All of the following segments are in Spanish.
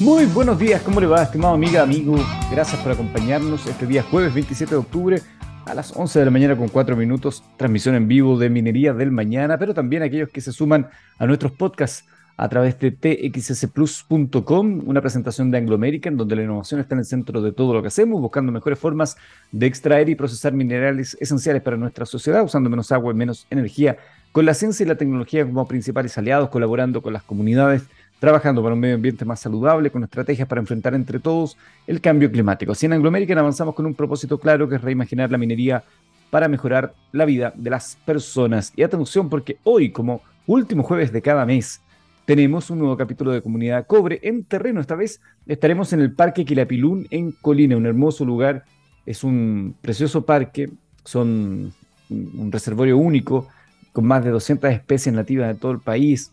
Muy buenos días, ¿cómo le va, estimado amiga, amigo? Gracias por acompañarnos este día jueves 27 de octubre a las 11 de la mañana con 4 minutos, transmisión en vivo de Minería del Mañana, pero también aquellos que se suman a nuestros podcasts a través de txsplus.com, una presentación de Anglo American, donde la innovación está en el centro de todo lo que hacemos, buscando mejores formas de extraer y procesar minerales esenciales para nuestra sociedad, usando menos agua y menos energía, con la ciencia y la tecnología como principales aliados, colaborando con las comunidades trabajando para un medio ambiente más saludable, con estrategias para enfrentar entre todos el cambio climático. Así en Anglo American avanzamos con un propósito claro que es reimaginar la minería para mejorar la vida de las personas. Y atención porque hoy, como último jueves de cada mes, tenemos un nuevo capítulo de Comunidad Cobre en terreno. Esta vez estaremos en el Parque Quilapilún en Colina, un hermoso lugar. Es un precioso parque, son un reservorio único con más de 200 especies nativas de todo el país,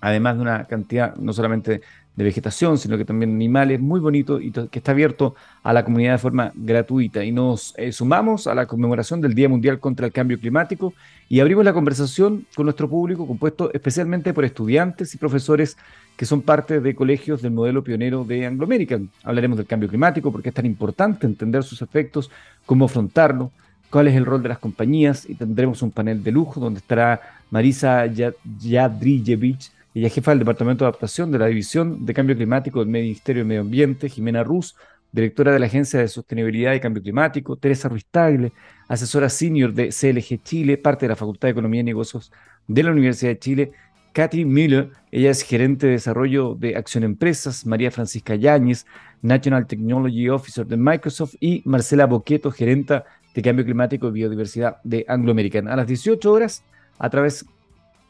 además de una cantidad no solamente de vegetación, sino que también animales, muy bonito y que está abierto a la comunidad de forma gratuita. Y nos eh, sumamos a la conmemoración del Día Mundial contra el Cambio Climático y abrimos la conversación con nuestro público, compuesto especialmente por estudiantes y profesores que son parte de colegios del modelo pionero de Anglo American. Hablaremos del cambio climático, porque es tan importante entender sus efectos, cómo afrontarlo, cuál es el rol de las compañías y tendremos un panel de lujo donde estará Marisa Yadrijevich, ella jefa del Departamento de Adaptación de la División de Cambio Climático del Ministerio de Medio Ambiente, Jimena Ruz, directora de la Agencia de Sostenibilidad y Cambio Climático, Teresa Ruiz Tagle, asesora senior de CLG Chile, parte de la Facultad de Economía y Negocios de la Universidad de Chile, Katy Miller, ella es gerente de desarrollo de Acción Empresas, María Francisca Yáñez, National Technology Officer de Microsoft y Marcela Boqueto, gerenta de Cambio Climático y Biodiversidad de Anglo American. A las 18 horas, a través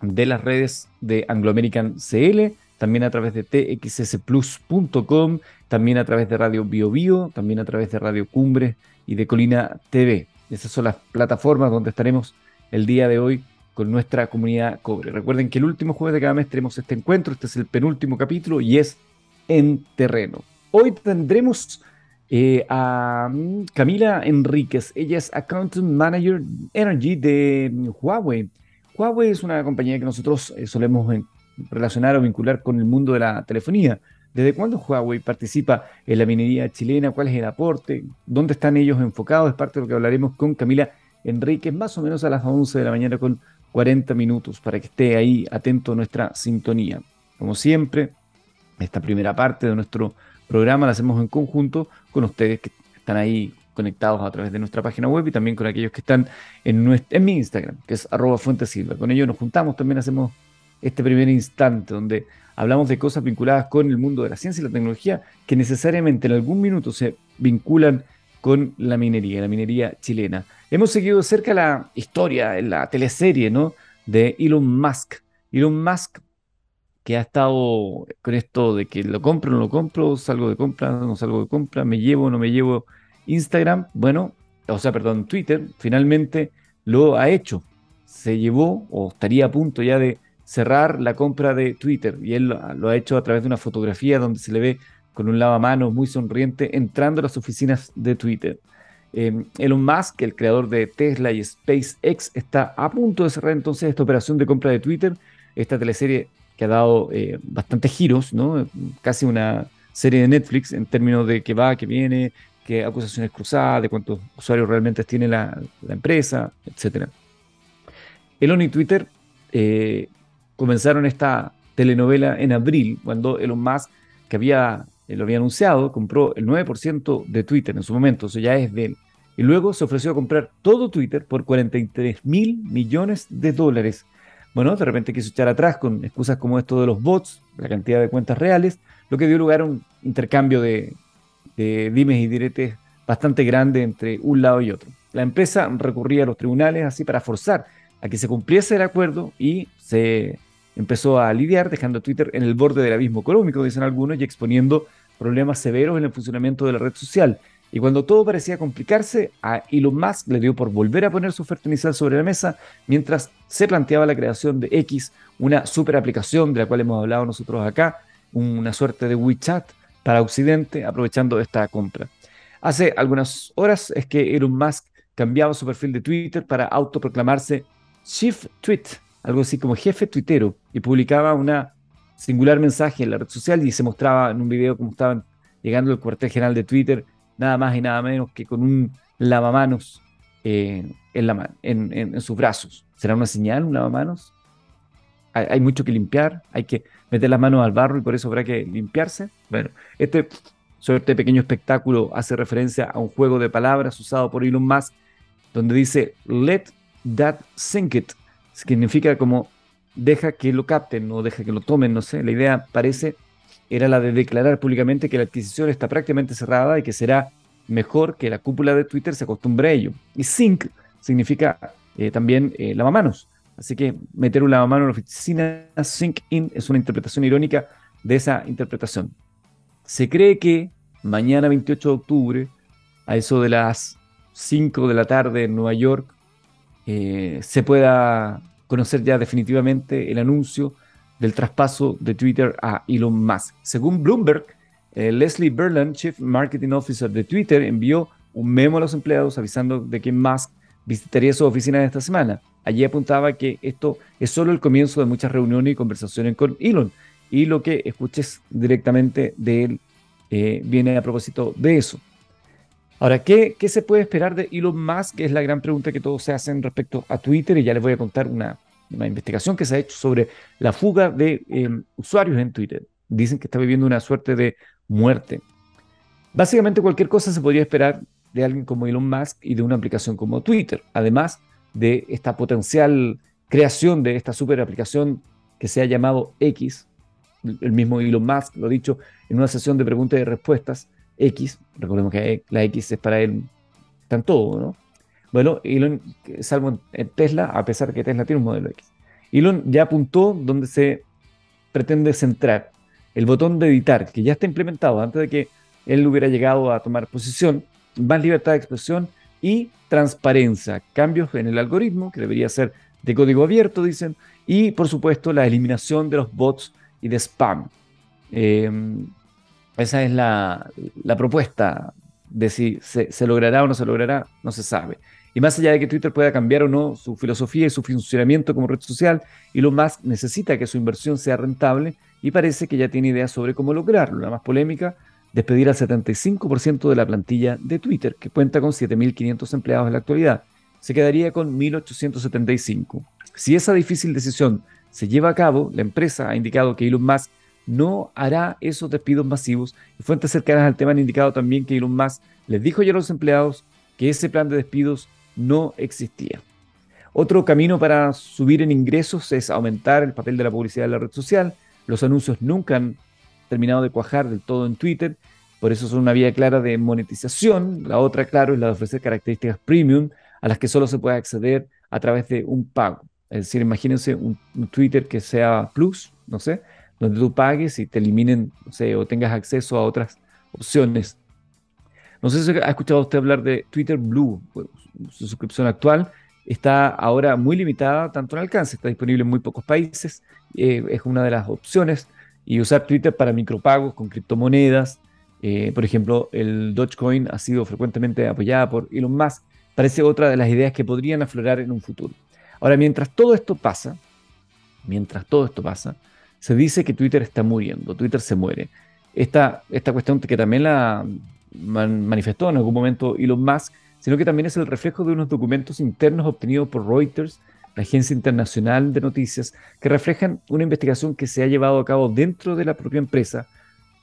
de las redes de Anglo American CL, también a través de txsplus.com, también a través de Radio Bio Bio, también a través de Radio Cumbre y de Colina TV. Esas son las plataformas donde estaremos el día de hoy con nuestra comunidad cobre. Recuerden que el último jueves de cada mes tenemos este encuentro, este es el penúltimo capítulo y es en terreno. Hoy tendremos eh, a mm, Camila Enríquez, ella es Account Manager Energy de Huawei. Huawei es una compañía que nosotros eh, solemos relacionar o vincular con el mundo de la telefonía. ¿Desde cuándo Huawei participa en la minería chilena? ¿Cuál es el aporte? ¿Dónde están ellos enfocados? Es parte de lo que hablaremos con Camila Enríquez, más o menos a las 11 de la mañana con 40 minutos, para que esté ahí atento a nuestra sintonía. Como siempre, esta primera parte de nuestro programa la hacemos en conjunto con ustedes que están ahí conectados a través de nuestra página web y también con aquellos que están en, mi Instagram, que es fuentesilva. Con ellos nos juntamos, también hacemos este primer instante donde hablamos de cosas vinculadas con el mundo de la ciencia y la tecnología que necesariamente en algún minuto se vinculan con la minería, la minería chilena. Hemos seguido cerca la historia, la teleserie, ¿no? De Elon Musk. Elon Musk que ha estado con esto de que lo compro, no lo compro, salgo de compra, no salgo de compra, me llevo, no me llevo Instagram, bueno, o sea, perdón, Twitter, finalmente lo ha hecho. Se llevó o estaría a punto ya de cerrar la compra de Twitter y él lo ha hecho a través de una fotografía donde se le ve con un lavamanos muy sonriente entrando a las oficinas de Twitter. Eh, Elon Musk, el creador de Tesla y SpaceX, está a punto de cerrar entonces esta operación de compra de Twitter, esta teleserie que ha dado eh, bastantes giros, ¿no? casi una serie de Netflix en términos de que va, que viene, que acusaciones cruzadas, de cuántos usuarios realmente tiene la, empresa, etc. Elon y Twitter eh, comenzaron esta telenovela en abril, cuando Elon Musk, que había, eh, lo había anunciado, compró el 9% de Twitter en su momento, eso ya es de él. Y luego se ofreció a comprar todo Twitter por 43 mil millones de dólares. Bueno, de repente quiso echar atrás con excusas como esto de los bots, la cantidad de cuentas reales, lo que dio lugar a un intercambio de, de dimes y diretes bastante grande entre un lado y otro. La empresa recurría a los tribunales así para forzar a que se cumpliese el acuerdo y se empezó a lidiar dejando a Twitter en el borde del abismo económico, dicen algunos, y exponiendo problemas severos en el funcionamiento de la red social. Y cuando todo parecía complicarse, a Elon Musk le dio por volver a poner su oferta inicial sobre la mesa mientras se planteaba la creación de X, una super aplicación de la cual hemos hablado nosotros acá, una suerte de WeChat para Occidente, aprovechando esta compra. Hace algunas horas es que Elon Musk cambiaba su perfil de Twitter para autoproclamarse Chief Tweet, algo así como jefe tuitero, y publicaba una singular mensaje en la red social y se mostraba en un video como estaban llegando al cuartel general de Twitter, nada más y nada menos que con un lavamanos eh, en, la, en, sus brazos. ¿Será una señal, un lavamanos? Hay, mucho que limpiar, hay que meter las manos al barro y por eso habrá que limpiarse. Bueno, este, este pequeño espectáculo hace referencia a un juego de palabras usado por Elon Musk, donde dice, let that sink it. Significa como deja que lo capten o deja que lo tomen, no sé. La idea parece era la de declarar públicamente que la adquisición está prácticamente cerrada y que será mejor que la cúpula de Twitter se acostumbre a ello. Y sync significa eh, también eh, lavamanos. Así que meter un lavamanos en la oficina, sync in, es una interpretación irónica de esa interpretación. Se cree que mañana 28 de octubre, a eso de las 5 de la tarde en Nueva York, eh, se pueda conocer ya definitivamente el anuncio del traspaso de Twitter a Elon Musk. Según Bloomberg, eh, Leslie Berland, Chief Marketing Officer de Twitter, envió un memo a los empleados avisando de que Musk visitaría su oficina esta semana. Allí apuntaba que esto es solo el comienzo de muchas reuniones y conversaciones con Elon. Y lo que escuches directamente de él eh, viene a propósito de eso. Ahora, ¿qué, ¿qué, se puede esperar de Elon Musk? Es la gran pregunta que todos se hacen respecto a Twitter y ya les voy a contar una, una investigación que se ha hecho sobre la fuga de em, usuarios en Twitter. Dicen que está viviendo una suerte de muerte. Básicamente cualquier cosa se podría esperar de alguien como Elon Musk y de una aplicación como Twitter, además de esta potencial creación de esta super aplicación que se ha llamado X. El mismo Elon Musk lo ha dicho en una sesión de preguntas y respuestas. X, recordemos que la X es para él, está en todo, ¿no? Bueno, Elon, salvo en Tesla, a pesar que Tesla tiene un modelo X. Elon ya apuntó donde se pretende centrar el botón de editar, que ya está implementado antes de que él hubiera llegado a tomar posición, más libertad de expresión y transparencia, cambios en el algoritmo, que debería ser de código abierto, dicen, y por supuesto la eliminación de los bots y de spam. Em, esa es la, propuesta de si se, logrará o no se logrará, no se sabe. Y más allá de que Twitter pueda cambiar o no su filosofía y su funcionamiento como red social, Elon Musk necesita que su inversión sea rentable y parece que ya tiene ideas sobre cómo lograrlo. La más polémica, despedir al 75% de la plantilla de Twitter, que cuenta con 7.500 empleados en la actualidad. Se quedaría con 1.875. Si esa difícil decisión se lleva a cabo, la empresa ha indicado que Elon Musk no hará esos despidos masivos y fuentes cercanas al tema han indicado también que Elon Musk les dijo ya a los empleados que ese plan de despidos no existía. Otro camino para subir en ingresos es aumentar el papel de la publicidad en la red social. Los anuncios nunca han terminado de cuajar del todo en Twitter, por eso son una vía clara de monetización. La otra, claro, es la de ofrecer características premium a las que solo se puede acceder a través de un pago. Es decir, imagínense un, Twitter que sea Plus, no sé, donde tú pagues y te eliminen, no sé, o tengas acceso a otras opciones no sé si ha escuchado usted hablar de Twitter Blue. su suscripción actual está ahora muy limitada tanto en alcance, está disponible en muy pocos países, eh, es una de las opciones. Y usar Twitter para micropagos con criptomonedas, eh, por ejemplo, el Dogecoin ha sido frecuentemente apoyada por Elon Musk, parece otra de las ideas que podrían aflorar en un futuro. Ahora, mientras todo esto pasa, mientras todo esto pasa, se dice que Twitter está muriendo, Twitter se muere. Esta, esta cuestión que también la, manifestó en algún momento Elon Musk, sino que también es el reflejo de unos documentos internos obtenidos por Reuters, la agencia internacional de noticias, que reflejan una investigación que se ha llevado a cabo dentro de la propia empresa.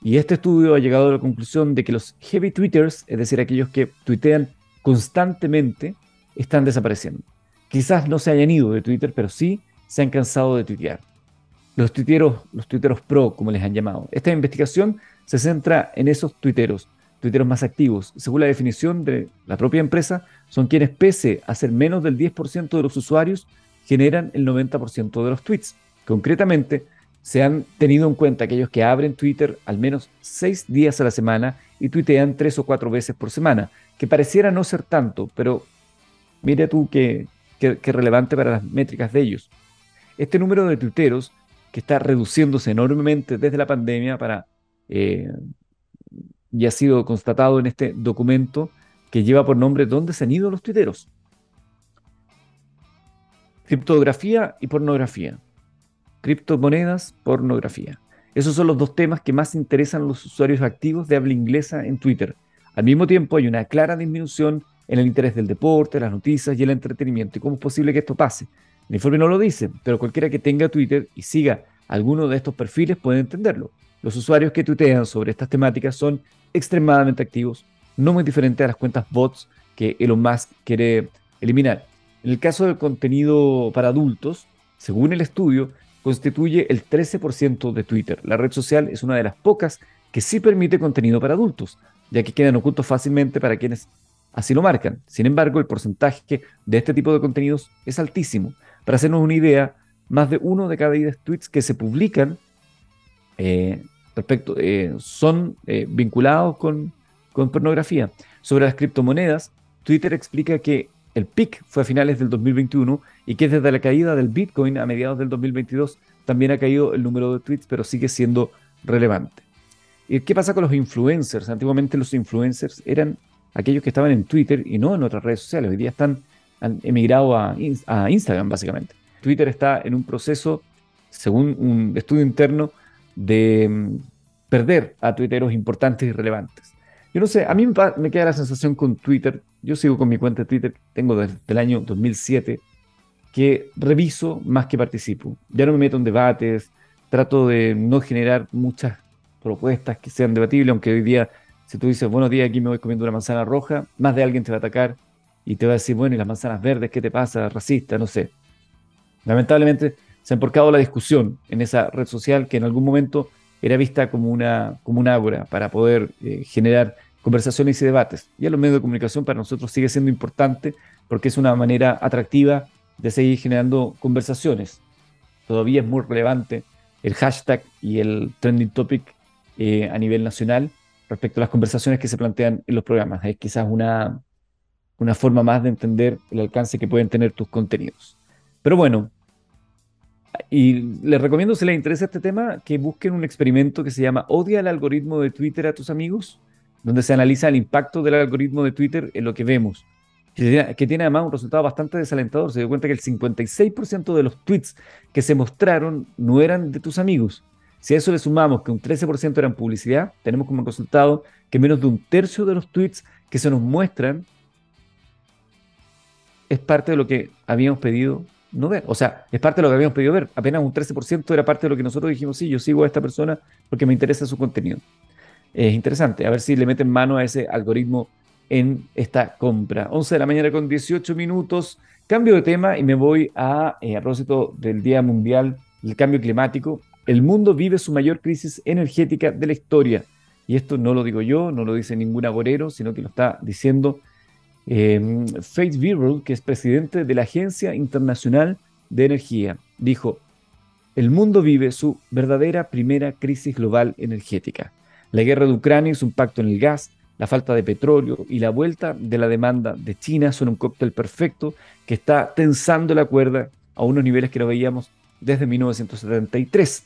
Y este estudio ha llegado a la conclusión de que los heavy tweeters, es decir, aquellos que tuitean constantemente, están desapareciendo. Quizás no se hayan ido de Twitter, pero sí se han cansado de tuitear. Los tuiteros, los tuiteros pro, como les han llamado. Esta investigación se centra en esos tuiteros, tuiteros más activos, según la definición de la propia empresa, son quienes, pese a ser menos del 10% de los usuarios, generan el 90% de los tweets. Concretamente, se han tenido en cuenta aquellos que abren Twitter al menos seis días a la semana y tuitean tres o cuatro veces por semana, que pareciera no ser tanto, pero mire tú qué, relevante para las métricas de ellos. Este número de tuiteros, que está reduciéndose enormemente desde la pandemia para eh, y ha sido constatado en este documento que lleva por nombre ¿Dónde se han ido los tuiteros? Criptografía y pornografía. Criptomonedas, pornografía. Esos son los dos temas que más interesan a los usuarios activos de habla inglesa en Twitter. Al mismo tiempo hay una clara disminución en el interés del deporte, las noticias y el entretenimiento. ¿Y cómo es posible que esto pase? El informe no lo dice, pero cualquiera que tenga Twitter y siga alguno de estos perfiles puede entenderlo. Los usuarios que tuitean sobre estas temáticas son extremadamente activos, no muy diferentes a las cuentas bots que Elon Musk quiere eliminar. En el caso del contenido para adultos, según el estudio, constituye el 13% de Twitter. La red social es una de las pocas que sí permite contenido para adultos, ya que quedan ocultos fácilmente para quienes así lo marcan. Sin embargo, el porcentaje de este tipo de contenidos es altísimo. Para hacernos una idea, más de uno de cada diez tweets que se publican eh, respecto, eh, son eh, vinculados con, con pornografía. Sobre las criptomonedas, Twitter explica que el pic fue a finales del 2021 y que desde la caída del Bitcoin a mediados del 2022 también ha caído el número de tweets, pero sigue siendo relevante. ¿Y qué pasa con los influencers? Antiguamente los influencers eran aquellos que estaban en Twitter y no en otras redes sociales. Hoy día están han emigrado a, a Instagram, básicamente. Twitter está en un proceso, según un estudio interno, de mm, perder a tuiteros importantes y relevantes. Yo no sé, a mí me, queda la sensación con Twitter, yo sigo con mi cuenta de Twitter, tengo desde el año 2007, que reviso más que participo. Ya no me meto en debates, trato de no generar muchas propuestas que sean debatibles, aunque hoy día, si tú dices, buenos días, aquí me voy comiendo una manzana roja, más de alguien te va a atacar y te va a decir, bueno, ¿y las manzanas verdes qué te pasa? Racista, no sé. Lamentablemente se ha emporcado la discusión en esa red social que en algún momento era vista como una, como una ágora para poder eh, generar conversaciones y debates. Y los medios de comunicación para nosotros sigue siendo importante porque es una manera atractiva de seguir generando conversaciones. Todavía es muy relevante el hashtag y el trending topic eh, a nivel nacional respecto a las conversaciones que se plantean en los programas. Es quizás una, una forma más de entender el alcance que pueden tener tus contenidos. Pero bueno, y les recomiendo, si les interesa este tema, que busquen un experimento que se llama Odia el algoritmo de Twitter a tus amigos donde se analiza el impacto del algoritmo de Twitter en lo que vemos, que tiene, además un resultado bastante desalentador. Se dio cuenta que el 56% de los tweets que se mostraron no eran de tus amigos. Si a eso le sumamos que un 13% eran publicidad, tenemos como resultado que menos de un tercio de los tweets que se nos muestran es parte de lo que habíamos pedido no ver. O sea, es parte de lo que habíamos pedido ver. Apenas un 13% era parte de lo que nosotros dijimos, sí, yo sigo a esta persona porque me interesa su contenido es interesante. A ver si le meten mano a ese algoritmo en esta compra. 11 de la mañana con 18 minutos. Cambio de tema y me voy a, eh, del Día Mundial del Cambio Climático. El mundo vive su mayor crisis energética de la historia. Y esto no lo digo yo, no lo dice ningún agorero, sino que lo está diciendo eh, Faith Birrell, que es presidente de la Agencia Internacional de Energía. Dijo, el mundo vive su verdadera primera crisis global energética. La guerra de Ucrania y su impacto en el gas, la falta de petróleo y la vuelta de la demanda de China son un cóctel perfecto que está tensando la cuerda a unos niveles que no veíamos desde 1973.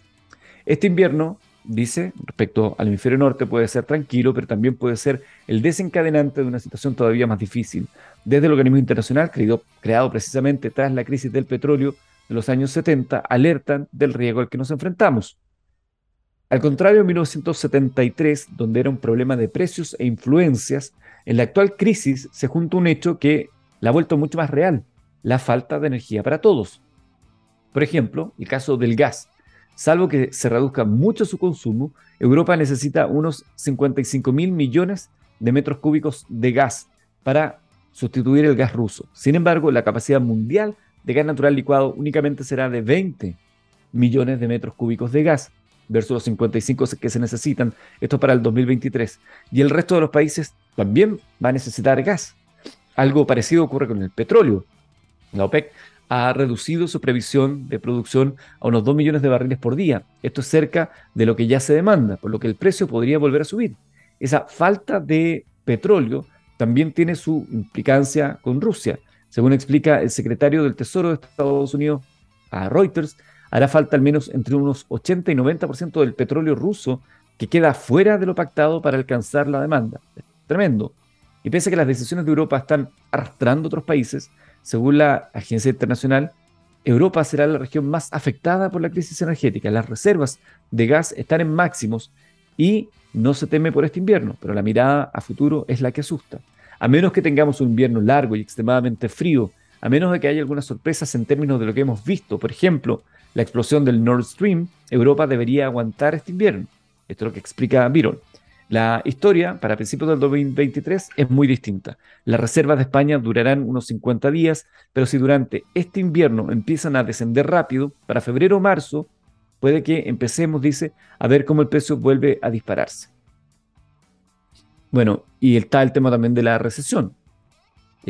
Este invierno, dice, respecto al hemisferio norte, puede ser tranquilo, pero también puede ser el desencadenante de una situación todavía más difícil. Desde el organismo internacional, creado, creado precisamente tras la crisis del petróleo de los años 70, alertan del riesgo al que nos enfrentamos. Al contrario de 1973, donde era un problema de precios e influencias, en la actual crisis se junta un hecho que la ha vuelto mucho más real, la falta de energía para todos. Por ejemplo, el caso del gas. Salvo que se reduzca mucho su consumo, Europa necesita unos 55 mil millones de metros cúbicos de gas para sustituir el gas ruso. Sin embargo, la capacidad mundial de gas natural licuado únicamente será de 20 millones de metros cúbicos de gas versus los 55 que se necesitan, esto para el 2023. Y el resto de los países también va a necesitar gas. Algo parecido ocurre con el petróleo. La OPEC ha reducido su previsión de producción a unos 2 millones de barriles por día. Esto es cerca de lo que ya se demanda, por lo que el precio podría volver a subir. Esa falta de petróleo también tiene su implicancia con Rusia. Según explica el secretario del Tesoro de Estados Unidos a Reuters, hará falta al menos entre unos 80 y 90% del petróleo ruso que queda fuera de lo pactado para alcanzar la demanda. Tremendo. Y pese a que las decisiones de Europa están arrastrando otros países, según la Agencia Internacional Europa será la región más afectada por la crisis energética. Las reservas de gas están en máximos y no se teme por este invierno, pero la mirada a futuro es la que asusta. A menos que tengamos un invierno largo y extremadamente frío, a menos de que haya algunas sorpresas en términos de lo que hemos visto, por ejemplo, la explosión del Nord Stream, Europa debería aguantar este invierno. Esto es lo que explica Byron. La historia para principios del 2023 es muy distinta. Las reservas de España durarán unos 50 días, pero si durante este invierno empiezan a descender rápido, para febrero o marzo, puede que empecemos, dice, a ver cómo el precio vuelve a dispararse. Bueno, y está el tema también de la recesión.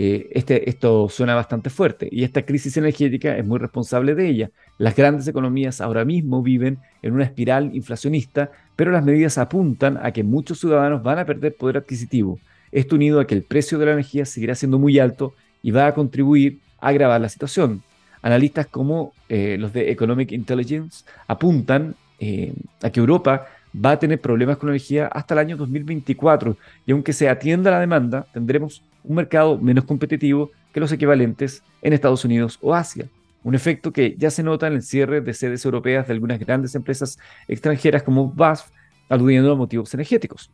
Eh, este, esto suena bastante fuerte y esta crisis energética es muy responsable de ella. Las grandes economías ahora mismo viven en una espiral inflacionista, pero las medidas apuntan a que muchos ciudadanos van a perder poder adquisitivo. Esto unido a que el precio de la energía seguirá siendo muy alto y va a contribuir a agravar la situación. Analistas como eh, los de Economic Intelligence apuntan eh, a que Europa va a tener problemas con la energía hasta el año 2024 y aunque se atienda la demanda, tendremos un mercado menos competitivo que los equivalentes en Estados Unidos o Asia. Un efecto que ya se nota en el cierre de sedes europeas de algunas grandes empresas extranjeras como BASF, aludiendo a motivos energéticos.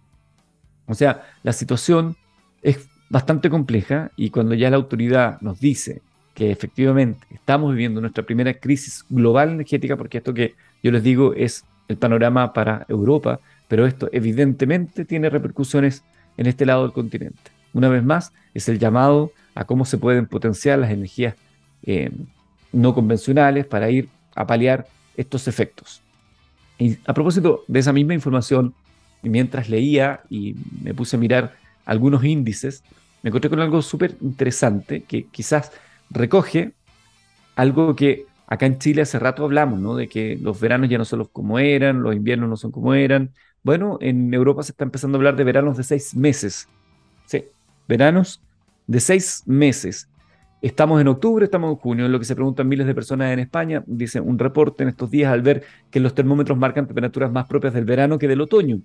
O sea, la situación es bastante compleja y cuando ya la autoridad nos dice que efectivamente estamos viviendo nuestra primera crisis global energética, porque esto que yo les digo es el panorama para Europa, pero esto evidentemente tiene repercusiones en este lado del continente una vez más, es el llamado a cómo se pueden potenciar las energías eh, no convencionales para ir a paliar estos efectos. Y a propósito de esa misma información, mientras leía y me puse a mirar algunos índices, me encontré con algo súper interesante que quizás recoge algo que acá en Chile hace rato hablamos, ¿no? De que los veranos ya no son los como eran, los inviernos no son como eran. Bueno, en Europa se está empezando a hablar de veranos de seis meses. Sí, veranos de seis meses. Estamos en octubre, estamos en junio, en lo que se preguntan miles de personas en España. Dice un reporte en estos días al ver que los termómetros marcan temperaturas más propias del verano que del otoño.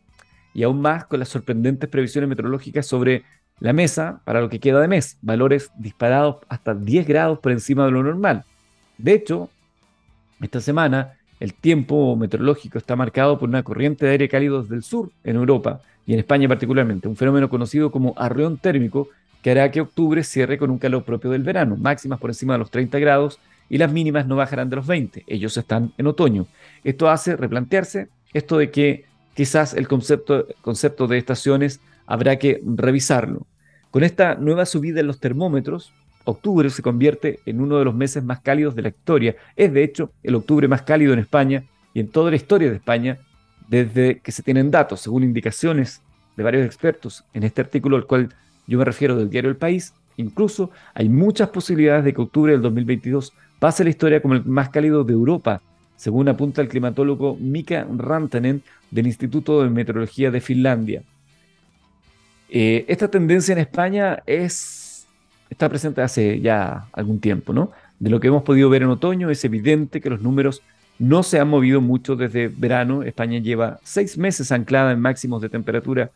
Y aún más con las sorprendentes previsiones meteorológicas sobre la mesa para lo que queda de mes. Valores disparados hasta 10 grados por encima de lo normal. De hecho, esta semana el tiempo meteorológico está marcado por una corriente de aire cálido desde el sur en Europa y en España particularmente, un fenómeno conocido como arreón térmico que hará que octubre cierre con un calor propio del verano, máximas por encima de los 30 grados y las mínimas no bajarán de los 20, ellos están en otoño. Esto hace replantearse esto de que quizás el concepto, concepto de estaciones habrá que revisarlo. Con esta nueva subida en los termómetros, octubre se convierte en uno de los meses más cálidos de la historia. Es de hecho el octubre más cálido en España y en toda la historia de España desde que se tienen datos, según indicaciones de varios expertos en este artículo al cual yo me refiero del diario El País, incluso hay muchas posibilidades de que octubre del 2022 pase la historia como el más cálido de Europa, según apunta el climatólogo Mika Rantanen del Instituto de Meteorología de Finlandia. Eh, esta tendencia en España es, está presente hace ya algún tiempo, ¿no? De lo que hemos podido ver en otoño, es evidente que los números no se ha movido mucho desde verano. España lleva seis meses anclada en máximos de temperatura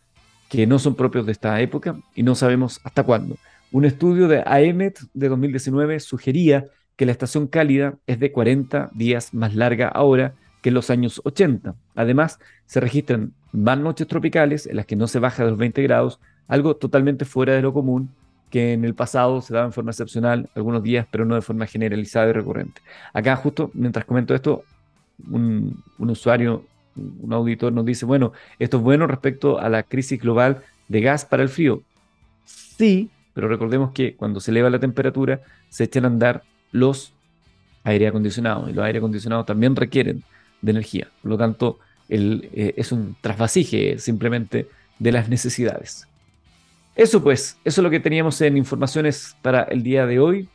que no son propios de esta época y no sabemos hasta cuándo. Un estudio de AEMET de 2019 sugería que la estación cálida es de 40 días más larga ahora que en los años 80. Además, se registran más noches tropicales en las que no se baja de los 20 grados, algo totalmente fuera de lo común que en el pasado se daba en forma excepcional algunos días, pero no de forma generalizada y recurrente. Acá justo mientras comento esto, un, usuario, un auditor nos dice, bueno, esto es bueno respecto a la crisis global de gas para el frío. Sí, pero recordemos que cuando se eleva la temperatura se echan a andar los aire acondicionados y los aire acondicionados también requieren de energía. Por lo tanto, el, eh, es un trasvasije simplemente de las necesidades. Eso pues, eso es lo que teníamos en informaciones para el día de hoy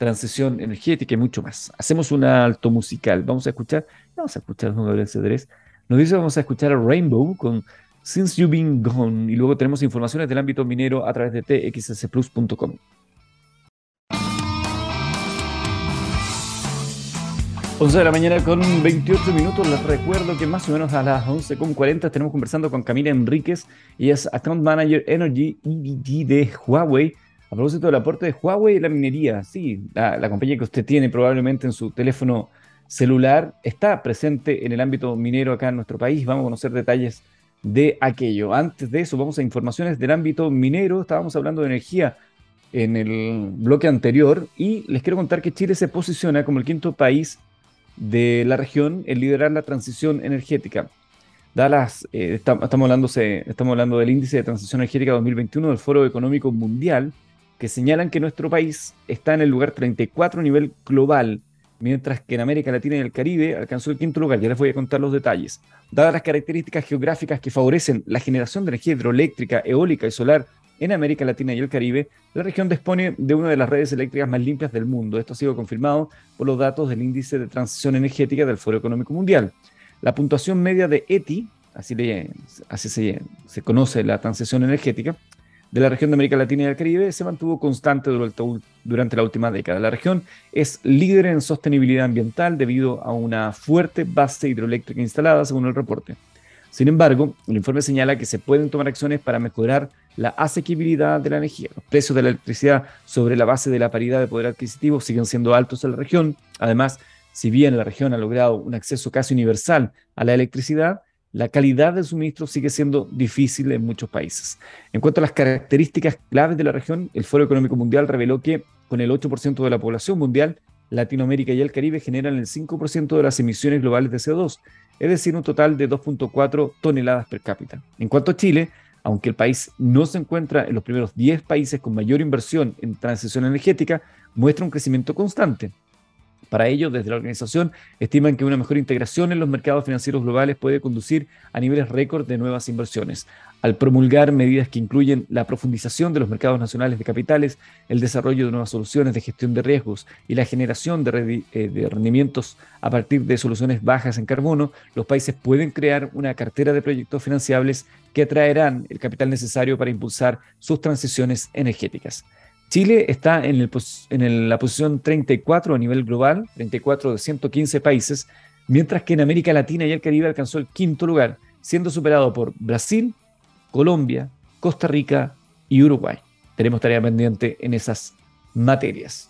transición energética y mucho más. Hacemos un alto musical. Vamos a escuchar, vamos a escuchar Don Gabriel Cedrés. Nos dice vamos a escuchar a Rainbow con Since You've Been Gone y luego tenemos informaciones del ámbito minero a través de txsplus.com. 11 de la mañana con 28 minutos. Les recuerdo que más o menos a las 11.40 estaremos conversando con Camila Enríquez. Ella es Account Manager Energy EDG de Huawei A propósito del aporte de Huawei y la minería, sí, la, compañía que usted tiene probablemente en su teléfono celular está presente en el ámbito minero acá en nuestro país. Vamos a conocer detalles de aquello. Antes de eso, vamos a informaciones del ámbito minero. Estábamos hablando de energía en el bloque anterior y les quiero contar que Chile se posiciona como el quinto país de la región en liderar la transición energética. Dadas, eh, estamos, hablando, estamos hablando del índice de transición energética 2021 del Foro Económico Mundial, que señalan que nuestro país está en el lugar 34 a nivel global, mientras que en América Latina y el Caribe alcanzó el quinto lugar. Ya les voy a contar los detalles. Dadas las características geográficas que favorecen la generación de energía hidroeléctrica, eólica y solar en América Latina y el Caribe, la región dispone de una de las redes eléctricas más limpias del mundo. Esto ha sido confirmado por los datos del índice de transición energética del Foro Económico Mundial. La puntuación media de ETI, así, así se, se conoce la transición energética, de la región de América Latina y el Caribe se mantuvo constante durante la última década. La región es líder en sostenibilidad ambiental debido a una fuerte base hidroeléctrica instalada, según el reporte. Sin embargo, el informe señala que se pueden tomar acciones para mejorar la asequibilidad de la energía. Los precios de la electricidad sobre la base de la paridad de poder adquisitivo siguen siendo altos en la región. Además, si bien la región ha logrado un acceso casi universal a la electricidad, la calidad del suministro sigue siendo difícil en muchos países. En cuanto a las características claves de la región, el Foro Económico Mundial reveló que con el 8% de la población mundial, Latinoamérica y el Caribe generan el 5% de las emisiones globales de CO2, es decir, un total de 2.4 toneladas per cápita. En cuanto a Chile, aunque el país no se encuentra en los primeros 10 países con mayor inversión en transición energética, muestra un crecimiento constante. Para ello, desde la organización estiman que una mejor integración en los mercados financieros globales puede conducir a niveles récord de nuevas inversiones. Al promulgar medidas que incluyen la profundización de los mercados nacionales de capitales, el desarrollo de nuevas soluciones de gestión de riesgos y la generación de, eh, rendimientos a partir de soluciones bajas en carbono, los países pueden crear una cartera de proyectos financiables que atraerán el capital necesario para impulsar sus transiciones energéticas. Chile está en, la posición 34 a nivel global, 34 de 115 países, mientras que en América Latina y el Caribe alcanzó el quinto lugar, siendo superado por Brasil, Colombia, Costa Rica y Uruguay. Tenemos tarea pendiente en esas materias.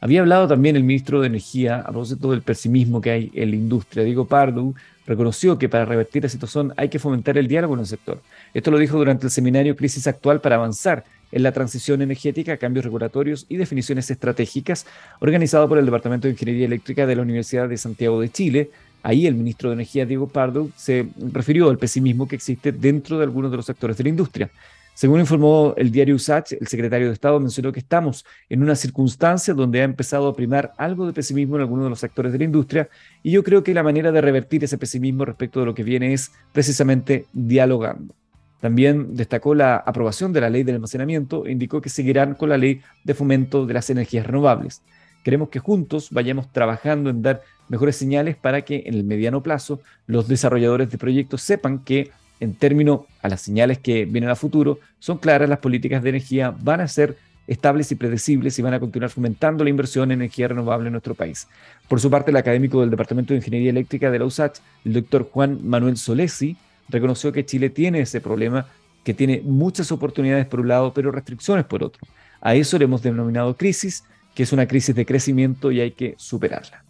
Había hablado también el ministro de Energía a propósito del pesimismo que hay en la industria. Diego Pardo reconoció que para revertir la situación hay que fomentar el diálogo en el sector. Esto lo dijo durante el seminario Crisis Actual para avanzar en la transición energética, cambios regulatorios y definiciones estratégicas, organizado por el Departamento de Ingeniería Eléctrica de la Universidad de Santiago de Chile. Ahí el ministro de Energía, Diego Pardo, se refirió al pesimismo que existe dentro de algunos de los sectores de la industria. Según informó el diario USACH, el secretario de Estado mencionó que estamos en una circunstancia donde ha empezado a primar algo de pesimismo en algunos de los sectores de la industria y yo creo que la manera de revertir ese pesimismo respecto de lo que viene es precisamente dialogando. También destacó la aprobación de la ley del almacenamiento e indicó que seguirán con la ley de fomento de las energías renovables. Queremos que juntos vayamos trabajando en dar mejores señales para que en el mediano plazo los desarrolladores de proyectos sepan que en términos a las señales que vienen a futuro, son claras las políticas de energía, van a ser estables y predecibles y van a continuar fomentando la inversión en energía renovable en nuestro país. Por su parte, el académico del Departamento de Ingeniería Eléctrica de la USACH, el doctor Juan Manuel Solesi, reconoció que Chile tiene ese problema, que tiene muchas oportunidades por un lado, pero restricciones por otro. A eso le hemos denominado crisis, que es una crisis de crecimiento y hay que superarla.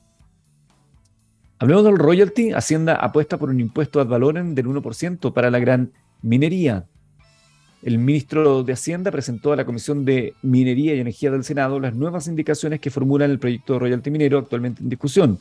Hablemos del royalty. Hacienda apuesta por un impuesto ad valorem del 1% para la gran minería. El ministro de Hacienda presentó a la Comisión de Minería y Energía del Senado las nuevas indicaciones que formulan el proyecto de royalty minero actualmente en discusión.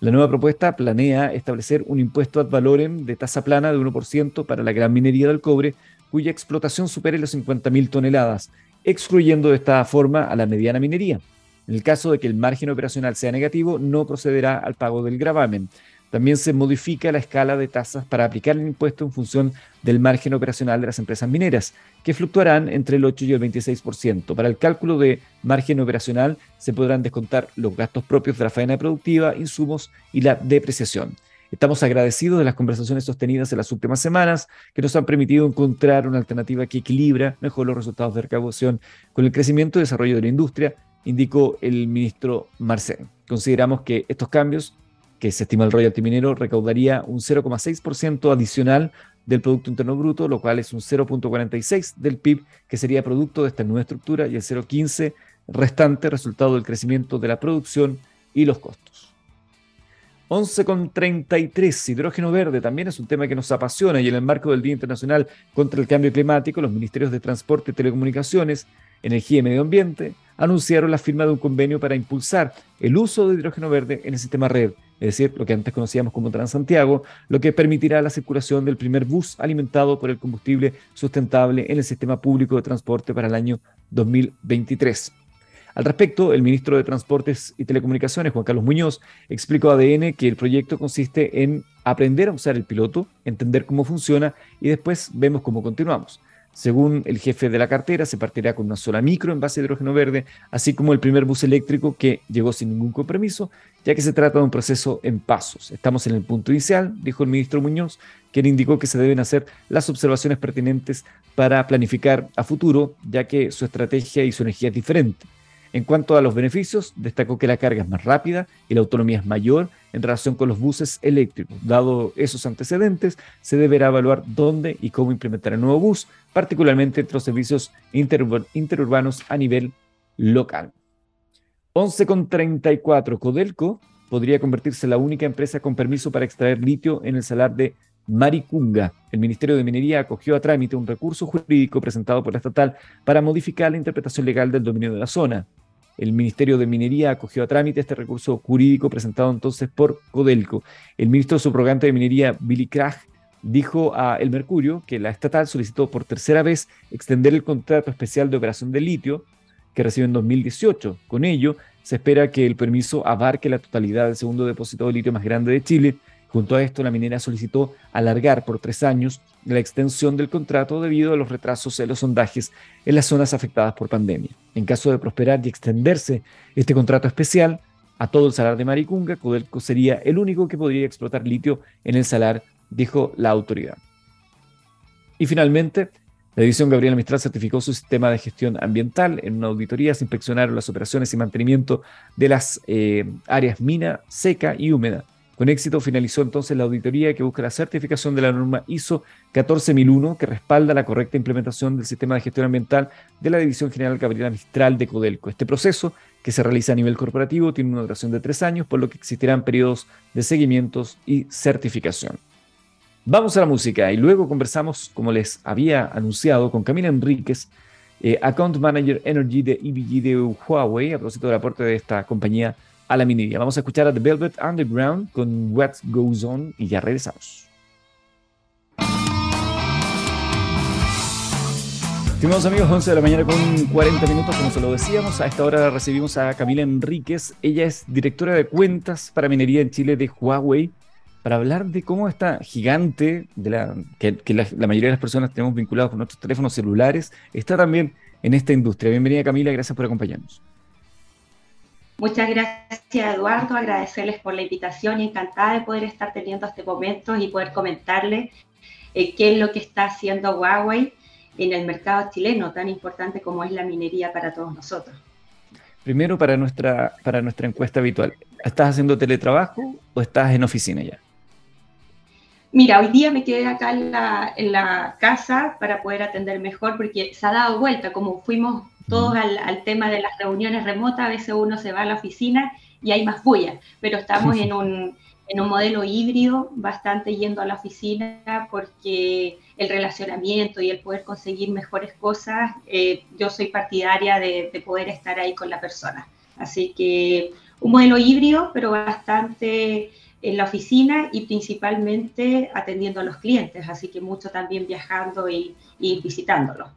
La nueva propuesta planea establecer un impuesto ad valorem de tasa plana de 1% para la gran minería del cobre, cuya explotación supere las 50.000 toneladas, excluyendo de esta forma a la mediana minería. En el caso de que el margen operacional sea negativo, no procederá al pago del gravamen. También se modifica la escala de tasas para aplicar el impuesto en función del margen operacional de las empresas mineras, que fluctuarán entre el 8 y el 26%. Para el cálculo de margen operacional se podrán descontar los gastos propios de la faena productiva, insumos y la depreciación. Estamos agradecidos de las conversaciones sostenidas en las últimas semanas que nos han permitido encontrar una alternativa que equilibra mejor los resultados de recaudación con el crecimiento y desarrollo de la industria, indicó el ministro Marcel. Consideramos que estos cambios que se estima el royalty minero recaudaría un 0,6% adicional del Producto Interno Bruto, lo cual es un 0.46 del PIB, que sería producto de esta nueva estructura, y el 0.15 restante resultado del crecimiento de la producción y los costos. 11,33. Hidrógeno verde también es un tema que nos apasiona y en el marco del Día Internacional contra el Cambio Climático, los ministerios de Transporte Telecomunicaciones, Energía y Medio Ambiente anunciaron la firma de un convenio para impulsar el uso de hidrógeno verde en el sistema red, es decir, lo que antes conocíamos como Transantiago, lo que permitirá la circulación del primer bus alimentado por el combustible sustentable en el sistema público de transporte para el año 2023. Al respecto, el ministro de Transportes y Telecomunicaciones, Juan Carlos Muñoz, explicó a ADN que el proyecto consiste en aprender a usar el piloto, entender cómo funciona y después vemos cómo continuamos. Según el jefe de la cartera, se partirá con una sola micro en base de hidrógeno verde, así como el primer bus eléctrico que llegó sin ningún compromiso, ya que se trata de un proceso en pasos. Estamos en el punto inicial, dijo el ministro Muñoz, quien indicó que se deben hacer las observaciones pertinentes para planificar a futuro, ya que su estrategia y su energía es diferente. En cuanto a los beneficios, destacó que la carga es más rápida y la autonomía es mayor en relación con los buses eléctricos. Dado esos antecedentes, se deberá evaluar dónde y cómo implementar el nuevo bus, particularmente entre los servicios interurbanos a nivel local. 11,34. Codelco podría convertirse en la única empresa con permiso para extraer litio en el salar de Maricunga. El Ministerio de Minería acogió a trámite un recurso jurídico presentado por la estatal para modificar la interpretación legal del dominio de la zona. El Ministerio de Minería acogió a trámite este recurso jurídico presentado entonces por Codelco. El ministro subrogante de Minería, Billy Krag, dijo a El Mercurio que la estatal solicitó por tercera vez extender el contrato especial de operación de litio que recibe en 2018. Con ello, se espera que el permiso abarque la totalidad del segundo depósito de litio más grande de Chile. Junto a esto, la minera solicitó alargar por tres años la extensión del contrato debido a los retrasos en los sondajes en las zonas afectadas por pandemia. En caso de prosperar y extenderse este contrato especial a todo el salar de Maricunga, Codelco sería el único que podría explotar litio en el salar, dijo la autoridad. Y finalmente, la división Gabriela Mistral certificó su sistema de gestión ambiental. En una auditoría se inspeccionaron las operaciones y mantenimiento de las eh, áreas mina, seca y húmeda con éxito finalizó entonces la auditoría que busca la certificación de la norma ISO 14001 que respalda la correcta implementación del sistema de gestión ambiental de la División General Gabriela Mistral de Codelco. Este proceso, que se realiza a nivel corporativo, tiene una duración de tres años, por lo que existirán periodos de seguimientos y certificación. Vamos a la música y luego conversamos, como les había anunciado, con Camila Enríquez, eh, Account Manager Energy de EBG de Huawei, a propósito del aporte de esta compañía a la minería. Vamos a escuchar a The Velvet Underground con What Goes On y ya regresamos. Estimados amigos, 11 de la mañana con 40 minutos, como se lo decíamos. A esta hora recibimos a Camila Enríquez. Ella es directora de cuentas para minería en Chile de Huawei, para hablar de cómo esta gigante, de la, que, la, la, mayoría de las personas tenemos vinculados con nuestros teléfonos celulares, está también en esta industria. Bienvenida Camila, gracias por acompañarnos. Muchas gracias, Eduardo. Agradecerles por la invitación y encantada de poder estar teniendo este momento y poder comentarles eh, qué es lo que está haciendo Huawei en el mercado chileno, tan importante como es la minería para todos nosotros. Primero, para nuestra, para nuestra encuesta habitual, ¿estás haciendo teletrabajo o estás en oficina ya? Mira, hoy día me quedé acá en la, en la casa para poder atender mejor porque se ha dado vuelta, como fuimos todos al, tema de las reuniones remotas, a veces uno se va a la oficina y hay más bulla, pero estamos en un, en un modelo híbrido, bastante yendo a la oficina porque el relacionamiento y el poder conseguir mejores cosas, eh, yo soy partidaria de, de, poder estar ahí con la persona. Así que un modelo híbrido, pero bastante en la oficina y principalmente atendiendo a los clientes, así que mucho también viajando y, y visitándolos.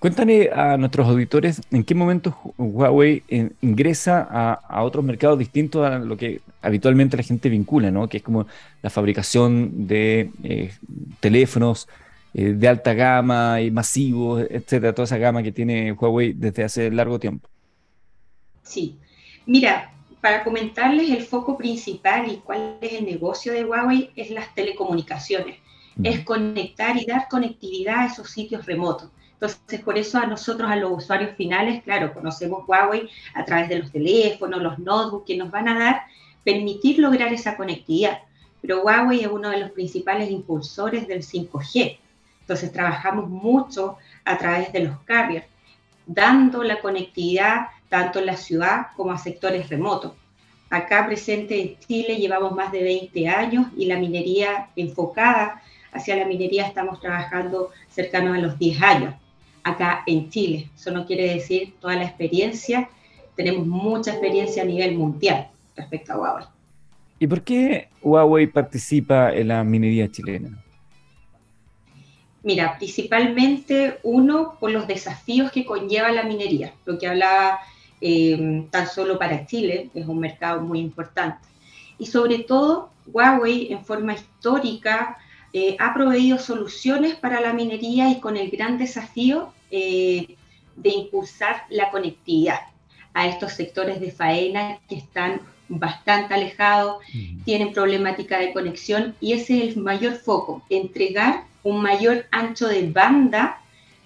Cuéntale a nuestros auditores en qué momento Huawei eh, ingresa a, otros mercados distintos a lo que habitualmente la gente vincula, ¿no? que es como la fabricación de eh, teléfonos eh, de alta gama y masivos, etcétera, toda esa gama que tiene Huawei desde hace largo tiempo. Sí, mira, para comentarles el foco principal y cuál es el negocio de Huawei es las telecomunicaciones, es conectar y dar conectividad a esos sitios remotos. Entonces, por eso a nosotros, a los usuarios finales, claro, conocemos Huawei a través de los teléfonos, los notebooks que nos van a dar, permitir lograr esa conectividad. pero Huawei es uno de los principales impulsores del 5G. Entonces trabajamos mucho a través de los carriers, dando la conectividad tanto en la ciudad como a sectores remotos. Acá presente en Chile llevamos más de 20 años y la minería enfocada hacia la minería estamos trabajando cercanos a los 10 años acá en Chile. Eso no quiere decir toda la experiencia, tenemos mucha experiencia a nivel mundial respecto a Huawei. ¿Y por qué Huawei participa en la minería chilena? Mira, principalmente uno por los desafíos que conlleva la minería, lo que hablaba eh, tan solo para Chile, es un mercado muy importante. Y sobre todo, Huawei en forma histórica eh, ha proveído soluciones para la minería y con el gran desafío eh, de impulsar la conectividad a estos sectores de faena que están bastante alejados, tienen problemática de conexión y ese es el mayor foco, entregar un mayor ancho de banda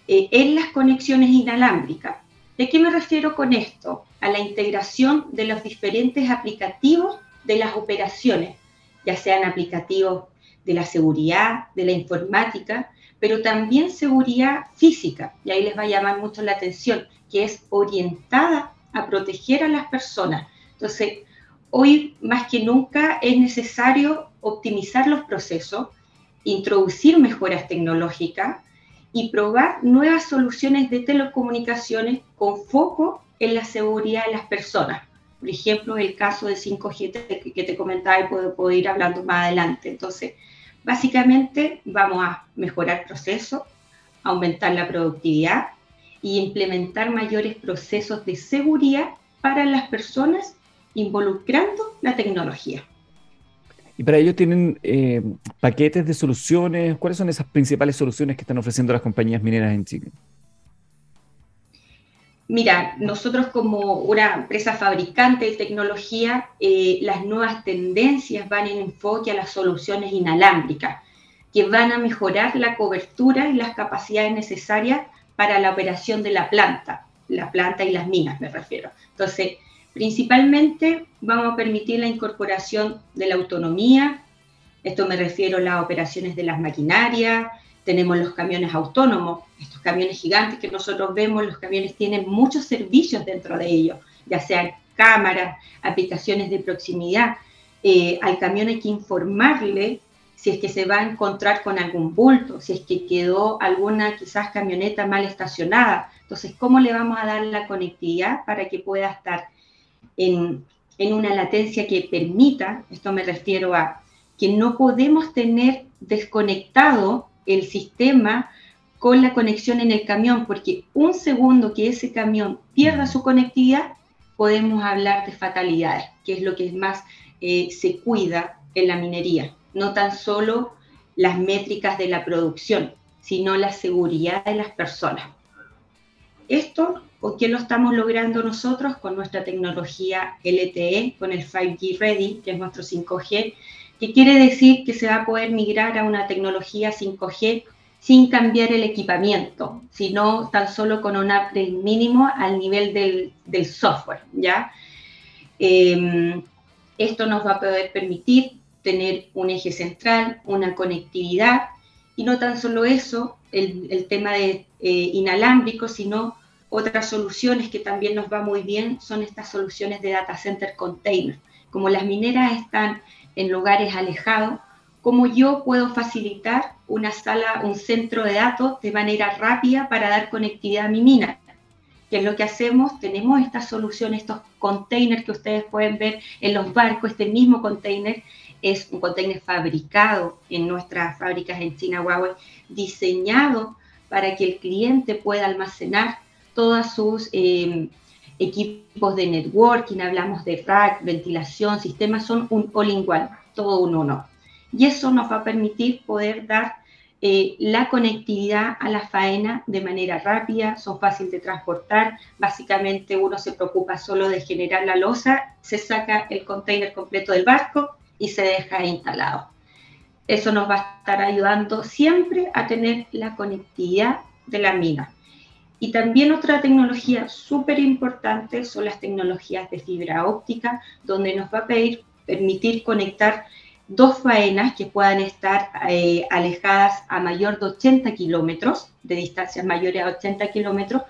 en las conexiones inalámbricas. ¿De qué me refiero con esto? A la integración de los diferentes aplicativos de las operaciones, ya sean aplicativos de la seguridad, de la informática, pero también seguridad física, y ahí les va a llamar mucho la atención, que es orientada a proteger a las personas. Entonces, hoy más que nunca es necesario optimizar los procesos, introducir mejoras tecnológicas, y probar nuevas soluciones de telecomunicaciones con foco en la seguridad de las personas. Por ejemplo, el caso de 5G que te comentaba y puedo, ir hablando más adelante. Entonces, básicamente vamos a mejorar procesos, aumentar la productividad y implementar mayores procesos de seguridad para las personas involucrando la tecnología. Y para ello tienen eh, paquetes de soluciones. ¿Cuáles son esas principales soluciones que están ofreciendo las compañías mineras en Chile? Mira, nosotros como una empresa fabricante de tecnología, eh, las nuevas tendencias van en enfoque a las soluciones inalámbricas, que van a mejorar la cobertura y las capacidades necesarias para la operación de la planta, la planta y las minas me refiero. Entonces, Principalmente vamos a permitir la incorporación de la autonomía, esto me refiero a las operaciones de las maquinarias, tenemos los camiones autónomos, estos camiones gigantes que nosotros vemos, los camiones tienen muchos servicios dentro de ellos, ya sean cámaras, aplicaciones de proximidad. Eh, al camión hay que informarle si es que se va a encontrar con algún bulto, si es que quedó alguna quizás camioneta mal estacionada. Entonces, ¿cómo le vamos a dar la conectividad para que pueda estar en, una latencia que permita, esto me refiero a que no podemos tener desconectado el sistema con la conexión en el camión, porque un segundo que ese camión pierda su conectividad, podemos hablar de fatalidades, que es lo que más eh, se cuida en la minería. No tan solo las métricas de la producción, sino la seguridad de las personas. Esto ¿Con qué lo estamos logrando nosotros? Con nuestra tecnología LTE, con el 5G Ready, que es nuestro 5G, que quiere decir que se va a poder migrar a una tecnología 5G sin cambiar el equipamiento, sino tan solo con un upgrade mínimo al nivel del, software, ¿ya? Em, esto nos va a poder permitir tener un eje central, una conectividad, y no tan solo eso, el, tema de eh, inalámbrico, sino otras soluciones que también nos va muy bien son estas soluciones de data center container. Como las mineras están en lugares alejados, ¿cómo yo puedo facilitar una sala, un centro de datos de manera rápida para dar conectividad a mi mina? ¿Qué es lo que hacemos? Tenemos esta solución, estos containers que ustedes pueden ver en los barcos. Este mismo container es un container fabricado en nuestras fábricas en China, Huawei, diseñado para que el cliente pueda almacenar todos sus eh, equipos de networking, hablamos de rack, ventilación, sistemas, son un all-in-one, todo un uno. Y eso nos va a permitir poder dar eh, la conectividad a la faena de manera rápida, son fáciles de transportar. Básicamente uno se preocupa solo de generar la losa, se saca el container completo del barco y se deja instalado. Eso nos va a estar ayudando siempre a tener la conectividad de la mina. Y también otra tecnología súper importante son las tecnologías de fibra óptica, donde nos va a permitir conectar dos faenas que puedan estar eh, alejadas a mayor de 80 kilómetros, de distancias mayores a 80 kilómetros,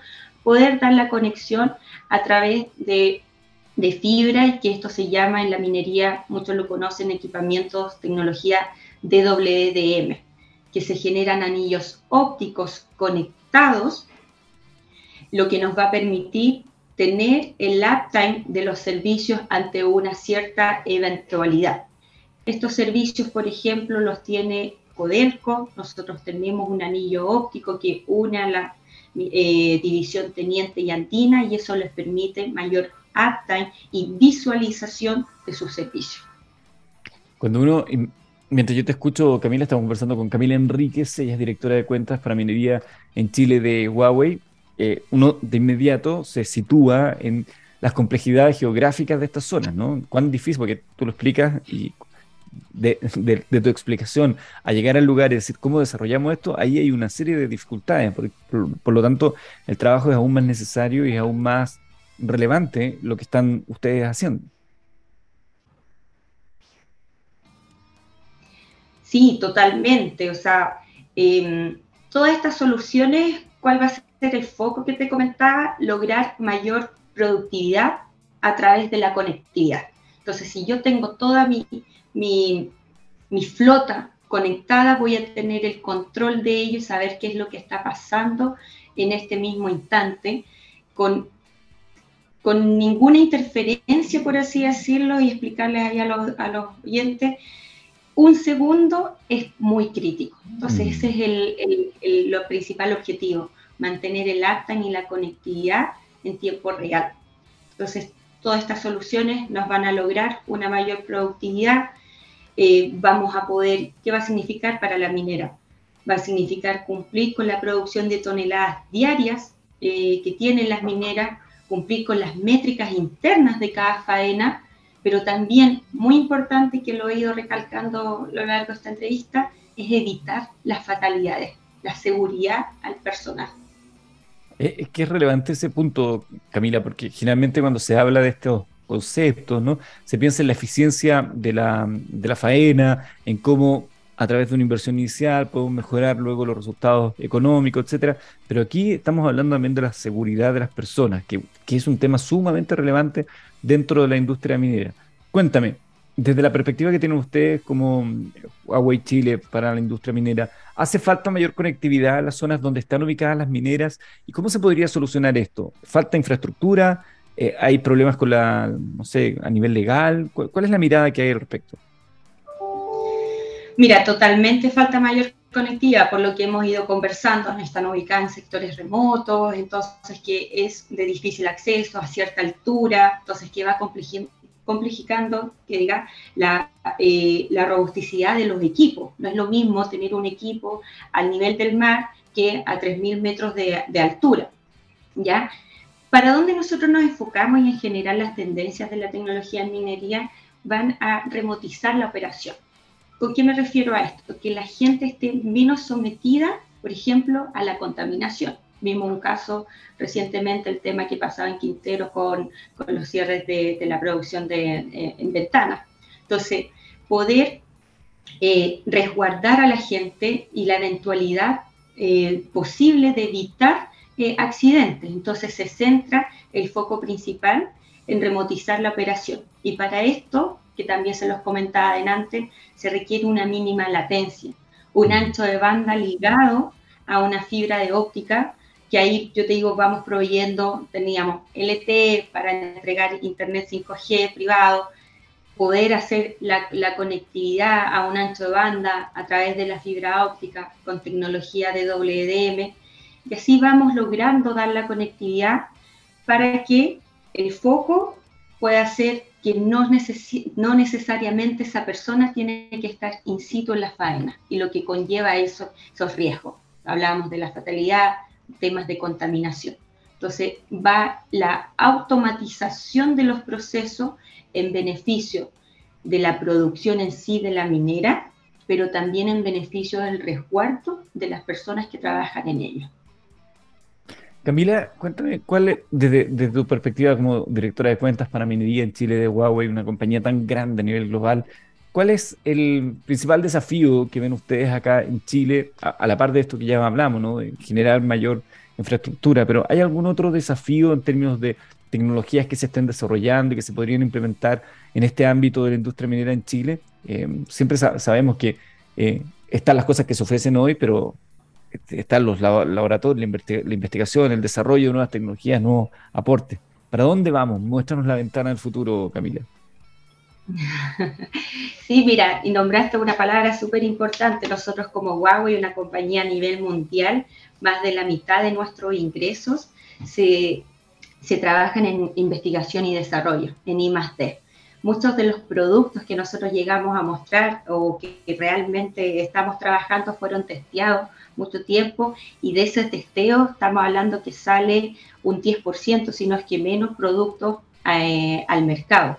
poder dar la conexión a través de, de fibra, y que esto se llama en la minería, muchos lo conocen, equipamientos, tecnología DWDM, que se generan anillos ópticos conectados, lo que nos va a permitir tener el uptime de los servicios ante una cierta eventualidad. Estos servicios, por ejemplo, los tiene Codelco, nosotros tenemos un anillo óptico que une a la eh, división teniente y andina y eso les permite mayor uptime y visualización de sus servicios. Cuando uno, mientras yo te escucho, Camila, estamos conversando con Camila Enríquez, ella es directora de cuentas para minería en Chile de Huawei. Eh, uno de inmediato se sitúa en las complejidades geográficas de estas zonas, ¿no? Cuán difícil, porque tú lo explicas y de, tu explicación a llegar al lugar y decir cómo desarrollamos esto, ahí hay una serie de dificultades. Por, lo tanto, el trabajo es aún más necesario y es aún más relevante lo que están ustedes haciendo. Sí, totalmente. O sea, em, todas estas soluciones, ¿cuál va a ser el foco que te comentaba? Lograr mayor productividad a través de la conectividad. Entonces, si yo tengo toda mi, mi, flota conectada, voy a tener el control de ello y saber qué es lo que está pasando en este mismo instante, con, con ninguna interferencia, por así decirlo, y explicarles ahí a los, a los oyentes, un segundo es muy crítico. Entonces, mm. ese es el, el, lo principal objetivo, mantener el acta y la conectividad en tiempo real. Entonces, todas estas soluciones nos van a lograr una mayor productividad, eh, vamos a poder, ¿qué va a significar para la minera? Va a significar cumplir con la producción de toneladas diarias eh, que tienen las mineras, cumplir con las métricas internas de cada faena, pero también, muy importante, que lo he ido recalcando a lo largo de esta entrevista, es evitar las fatalidades, la seguridad al personal. Eh, es que es relevante ese punto, Camila, porque generalmente cuando se habla de estos conceptos, ¿no? Se piensa en la eficiencia de la, de la faena, en cómo a través de una inversión inicial podemos mejorar luego los resultados económicos, etcétera. Pero aquí estamos hablando también de la seguridad de las personas, que, que es un tema sumamente relevante dentro de la industria minera. Cuéntame, desde la perspectiva que tienen ustedes como Huawei Chile para la industria minera, ¿hace falta mayor conectividad a las zonas donde están ubicadas las mineras? ¿Y cómo se podría solucionar esto? ¿Falta infraestructura? Eh, ¿Hay problemas con la, no sé, a nivel legal? ¿Cuál, es la mirada que hay al respecto? Mira, totalmente falta mayor conectividad, por lo que hemos ido conversando, están ubicadas en sectores remotos, entonces que es de difícil acceso a cierta altura, entonces que va complejicando, que diga, la, eh, la robusticidad de los equipos. No es lo mismo tener un equipo al nivel del mar que a 3.000 metros de, de altura, ¿ya? Para dónde nosotros nos enfocamos y en general las tendencias de la tecnología en minería van a remotizar la operación. ¿Con qué me refiero a esto? Que la gente esté menos sometida, por ejemplo, a la contaminación. Vimos un caso recientemente, el tema que pasaba en Quintero con, con los cierres de, la producción de, eh, en ventanas. Entonces, poder eh, resguardar a la gente y la eventualidad eh, posible de evitar eh, accidentes. Entonces se centra el foco principal en remotizar la operación. Y para esto, que también se los comentaba adelante, se requiere una mínima latencia, un ancho de banda ligado a una fibra de óptica, que ahí yo te digo, vamos proveyendo, teníamos LTE para entregar Internet 5G privado, poder hacer la, la, conectividad a un ancho de banda a través de la fibra óptica con tecnología de WDM y así vamos logrando dar la conectividad para que el foco pueda ser que no, no necesariamente esa persona tiene que estar in situ en la faena y lo que conlleva eso, esos riesgos. Hablábamos de la fatalidad, temas de contaminación. Entonces va la automatización de los procesos en beneficio de la producción en sí de la minera, pero también en beneficio del resguardo de las personas que trabajan en ello. Camila, cuéntame, ¿cuál es, desde, tu perspectiva como directora de cuentas para minería en Chile de Huawei, una compañía tan grande a nivel global, ¿cuál es el principal desafío que ven ustedes acá en Chile, a, la par de esto que ya hablamos, ¿no? de generar mayor infraestructura, pero ¿hay algún otro desafío en términos de tecnologías que se estén desarrollando y que se podrían implementar en este ámbito de la industria minera en Chile? Eh, siempre sabemos que eh, están las cosas que se ofrecen hoy, pero este, están los laboratorios, la, investigación, el desarrollo de nuevas tecnologías, nuevos aportes. ¿Para dónde vamos? Muéstranos la ventana del futuro, Camila. Sí, mira, y nombraste una palabra súper importante. Nosotros como Huawei, una compañía a nivel mundial, más de la mitad de nuestros ingresos se, se trabajan en investigación y desarrollo, en I+D muchos de los productos que nosotros llegamos a mostrar o que realmente estamos trabajando fueron testeados mucho tiempo y de ese testeo estamos hablando que sale un 10%, si no es que menos productos eh, al mercado.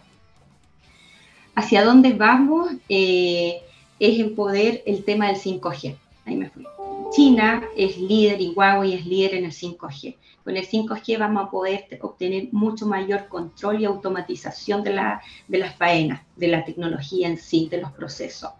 ¿Hacia dónde vamos? Eh, es en poder el tema del 5G. Ahí me fui. China es líder y Huawei es líder en el 5G. Con el 5G vamos a poder obtener mucho mayor control y automatización de, la, de las faenas, de la tecnología en sí, de los procesos.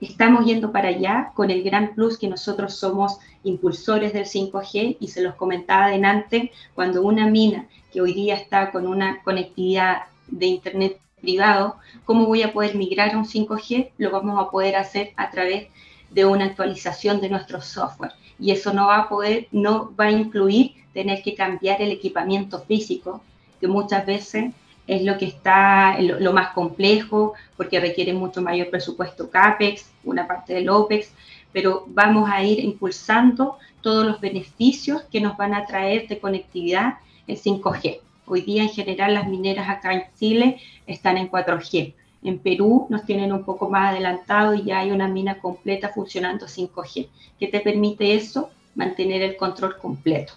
Estamos yendo para allá con el gran plus que nosotros somos impulsores del 5G y se los comentaba adelante, cuando una mina que hoy día está con una conectividad de Internet privado, ¿cómo voy a poder migrar a un 5G? Lo vamos a poder hacer a través de una actualización de nuestro software. Y eso no va a poder, no va a incluir tener que cambiar el equipamiento físico, que muchas veces es lo que está lo, más complejo, porque requiere mucho mayor presupuesto CAPEX, una parte del OPEX, pero vamos a ir impulsando todos los beneficios que nos van a traer de conectividad en 5G. Hoy día en general las mineras acá en Chile están en 4G. En Perú nos tienen un poco más adelantado y ya hay una mina completa funcionando 5G. ¿Qué te permite eso? Mantener el control completo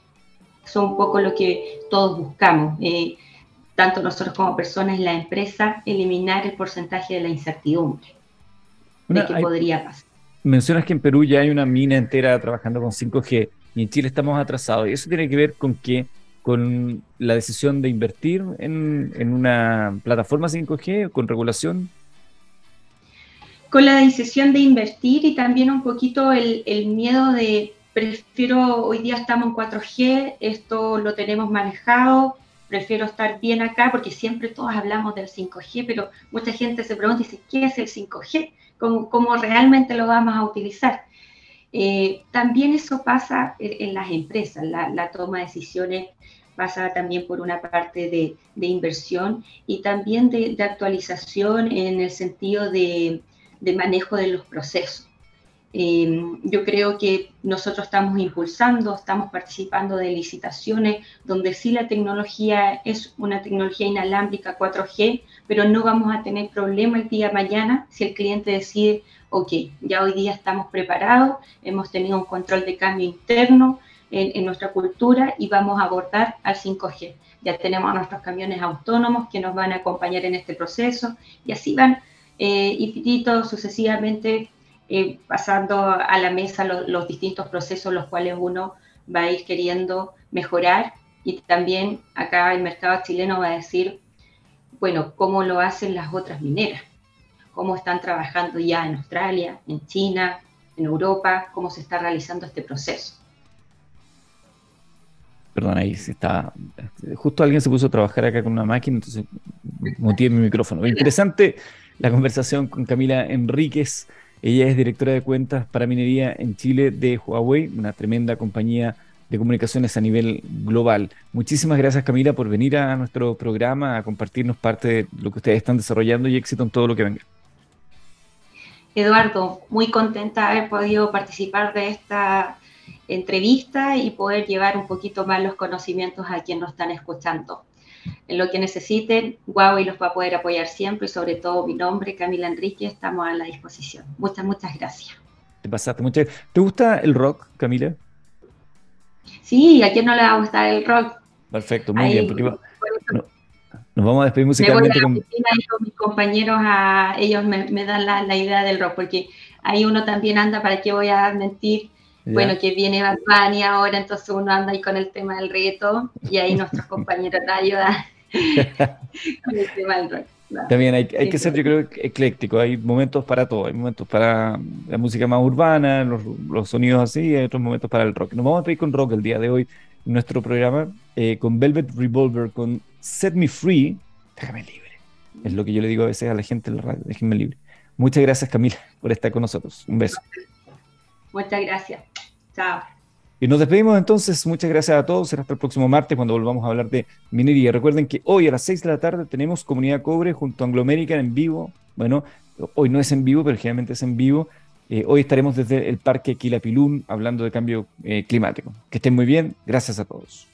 son un poco lo que todos buscamos, eh, tanto nosotros como personas en la empresa, eliminar el porcentaje de la incertidumbre de qué podría pasar. Mencionas que en Perú ya hay una mina entera trabajando con 5G y en Chile estamos atrasados. ¿Y eso tiene que ver con qué? ¿Con la decisión de invertir en, en una plataforma 5G, con regulación? Con la decisión de invertir y también un poquito el, el miedo de prefiero, hoy día estamos en 4G, esto lo tenemos manejado, prefiero estar bien acá porque siempre todos hablamos del 5G, pero mucha gente se pregunta y dice, ¿qué es el 5G? ¿Cómo, cómo realmente lo vamos a utilizar? Eh, también eso pasa en, las empresas, la, toma de decisiones pasa también por una parte de, inversión y también de, actualización en el sentido de manejo de los procesos. Em, yo creo que nosotros estamos impulsando, estamos participando de licitaciones donde sí la tecnología es una tecnología inalámbrica 4G, pero no vamos a tener problema el día de mañana si el cliente decide, ok, ya hoy día estamos preparados, hemos tenido un control de cambio interno en, nuestra cultura y vamos a abordar al 5G. Ya tenemos a nuestros camiones autónomos que nos van a acompañar en este proceso y así van eh, infinito, sucesivamente eh, pasando a la mesa los distintos procesos los cuales uno va a ir queriendo mejorar y también acá el mercado chileno va a decir, bueno, cómo lo hacen las otras mineras, cómo están trabajando ya en Australia, en China, en Europa, cómo se está realizando este proceso. Perdón, ahí se está. Justo alguien se puso a trabajar acá con una máquina, entonces muteé mi micrófono. Interesante la conversación con Camila Enríquez. Ella es directora de cuentas para minería en Chile de Huawei, una tremenda compañía de comunicaciones a nivel global. Muchísimas gracias Camila por venir a nuestro programa a compartirnos parte de lo que ustedes están desarrollando y éxito en todo lo que venga. Eduardo, muy contenta de haber podido participar de esta entrevista y poder llevar un poquito más los conocimientos a quienes nos están escuchando en lo que necesiten, Huawei los va a poder apoyar siempre y sobre todo mi nombre, Camila Enrique, estamos a la disposición. Muchas, muchas gracias. Te pasaste muchas. ¿Te gusta el rock, Camila? Sí, ¿a quién no le va a gustar el rock? Perfecto, muy bien. Nos vamos a despedir musicalmente con... mis compañeros, a, ellos me, dan la, idea del rock, porque ahí uno también anda, ¿para qué voy a mentir? Bueno, que viene Bad ahora, entonces uno anda ahí con el tema del reto y ahí nuestros compañeros te ayudan. con el tema del rock. También hay, hay que ser, yo creo, ecléctico. Hay momentos para todo. Hay momentos para la música más urbana, los, los sonidos así, hay otros momentos para el rock. Nos vamos a pedir con rock el día de hoy en nuestro programa, eh, con Velvet Revolver, con Set Me Free, déjame libre. Es lo que yo le digo a veces a la gente en la radio, déjenme libre. Muchas gracias, Camila, por estar con nosotros. Un beso. Muchas gracias. Chao. Y nos despedimos entonces. Muchas gracias a todos. Será hasta el próximo martes cuando volvamos a hablar de minería. Recuerden que hoy a las 6 de la tarde tenemos Comunidad Cobre junto a Anglo American en vivo. Bueno, hoy no es en vivo, pero generalmente es en vivo. Eh, hoy estaremos desde el Parque Quilapilún hablando de cambio eh, climático. Que estén muy bien. Gracias a todos.